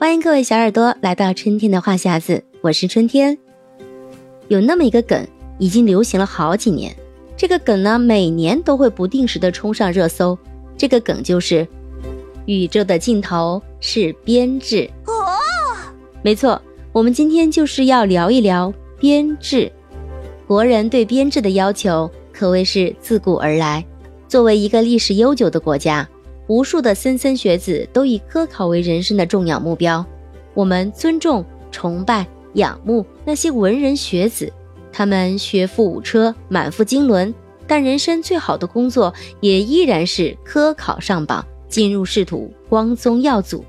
欢迎各位小耳朵来到春天的话匣子，我是春天。有那么一个梗，已经流行了好几年。这个梗呢，每年都会不定时的冲上热搜。这个梗就是宇宙的尽头是编制。哦，没错，我们今天就是要聊一聊编制。国人对编制的要求可谓是自古而来。作为一个历史悠久的国家。无数的莘莘学子都以科考为人生的重要目标，我们尊重、崇拜、仰慕那些文人学子，他们学富五车，满腹经纶，但人生最好的工作也依然是科考上榜，进入仕途，光宗耀祖。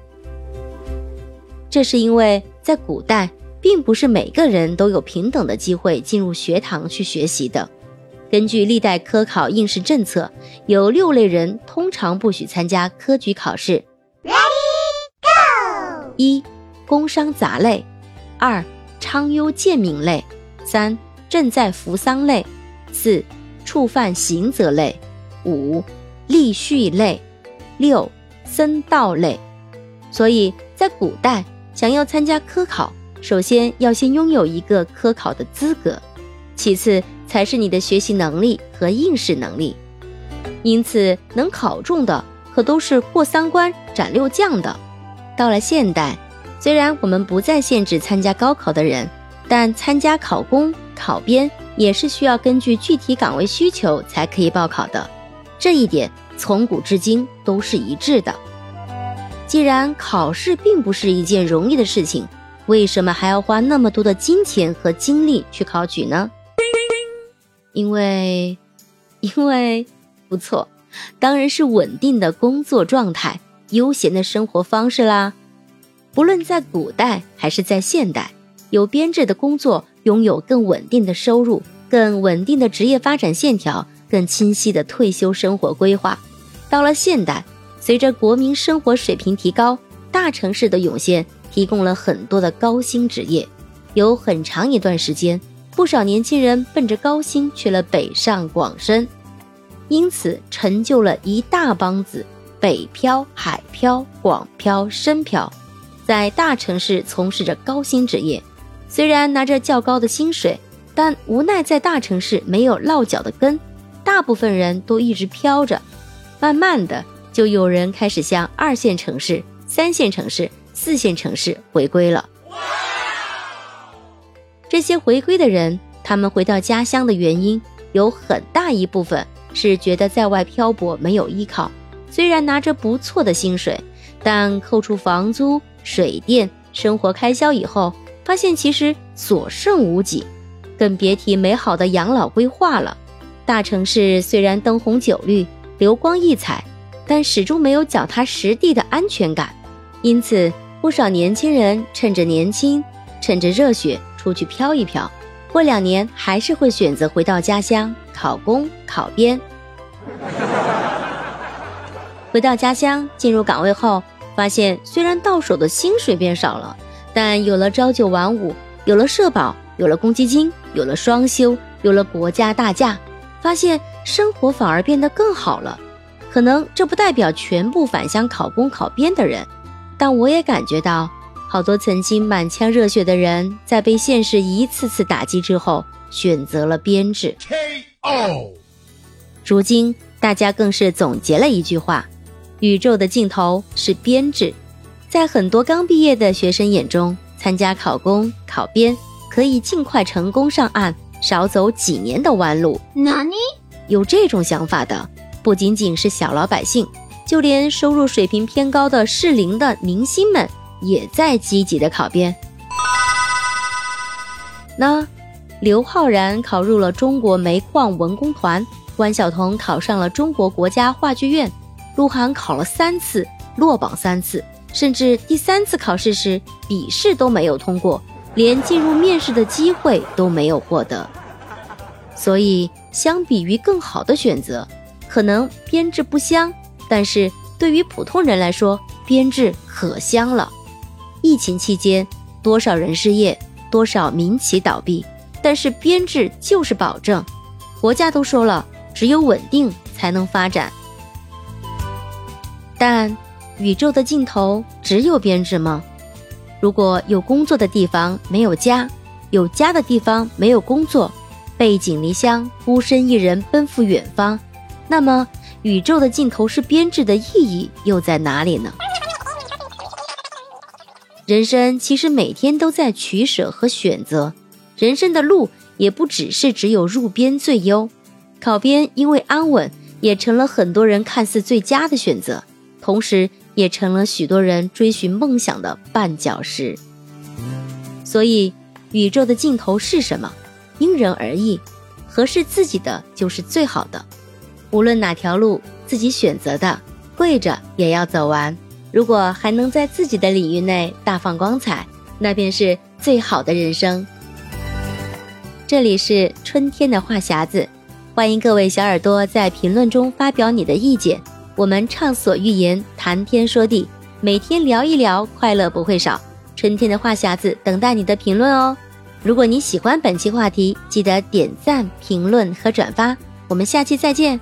这是因为在古代，并不是每个人都有平等的机会进入学堂去学习的。根据历代科考应试政策，有六类人通常不许参加科举考试。Ready Go！一、工商杂类；二、昌优贱民类；三、正在扶丧类；四、触犯刑责类；五、立序类；六、僧道类。所以在古代，想要参加科考，首先要先拥有一个科考的资格，其次。才是你的学习能力和应试能力，因此能考中的可都是过三关斩六将的。到了现代，虽然我们不再限制参加高考的人，但参加考公、考编也是需要根据具体岗位需求才可以报考的。这一点从古至今都是一致的。既然考试并不是一件容易的事情，为什么还要花那么多的金钱和精力去考取呢？因为，因为不错，当然是稳定的工作状态、悠闲的生活方式啦。不论在古代还是在现代，有编制的工作拥有更稳定的收入、更稳定的职业发展线条、更清晰的退休生活规划。到了现代，随着国民生活水平提高，大城市的涌现提供了很多的高薪职业，有很长一段时间。不少年轻人奔着高薪去了北上广深，因此成就了一大帮子北漂、海漂、广漂、深漂，在大城市从事着高薪职业。虽然拿着较高的薪水，但无奈在大城市没有落脚的根，大部分人都一直飘着。慢慢的，就有人开始向二线城市、三线城市、四线城市回归了。这些回归的人，他们回到家乡的原因有很大一部分是觉得在外漂泊没有依靠。虽然拿着不错的薪水，但扣除房租、水电、生活开销以后，发现其实所剩无几，更别提美好的养老规划了。大城市虽然灯红酒绿、流光溢彩，但始终没有脚踏实地的安全感。因此，不少年轻人趁着年轻，趁着热血。出去飘一飘，过两年还是会选择回到家乡考公考编。回到家乡进入岗位后，发现虽然到手的薪水变少了，但有了朝九晚五，有了社保，有了公积金，有了双休，有了国家大假，发现生活反而变得更好了。可能这不代表全部返乡考公考编的人，但我也感觉到。好多曾经满腔热血的人，在被现实一次次打击之后，选择了编制。K.O. 如今，大家更是总结了一句话：“宇宙的尽头是编制。”在很多刚毕业的学生眼中，参加考公、考编可以尽快成功上岸，少走几年的弯路。哪里有这种想法的？不仅仅是小老百姓，就连收入水平偏高的适龄的明星们。也在积极的考编。那刘昊然考入了中国煤矿文工团，关晓彤考上了中国国家话剧院，鹿晗考了三次，落榜三次，甚至第三次考试时笔试都没有通过，连进入面试的机会都没有获得。所以，相比于更好的选择，可能编制不香，但是对于普通人来说，编制可香了。疫情期间，多少人失业，多少民企倒闭，但是编制就是保证。国家都说了，只有稳定才能发展。但宇宙的尽头只有编制吗？如果有工作的地方没有家，有家的地方没有工作，背井离乡，孤身一人奔赴远方，那么宇宙的尽头是编制的意义又在哪里呢？人生其实每天都在取舍和选择，人生的路也不只是只有入编最优，考编因为安稳，也成了很多人看似最佳的选择，同时。也成了许多人追寻梦想的绊脚石。所以，宇宙的尽头是什么？因人而异，合适自己的就是最好的。无论哪条路自己选择的，跪着也要走完。如果还能在自己的领域内大放光彩，那便是最好的人生。这里是春天的话匣子，欢迎各位小耳朵在评论中发表你的意见。我们畅所欲言，谈天说地，每天聊一聊，快乐不会少。春天的话匣子等待你的评论哦。如果你喜欢本期话题，记得点赞、评论和转发。我们下期再见。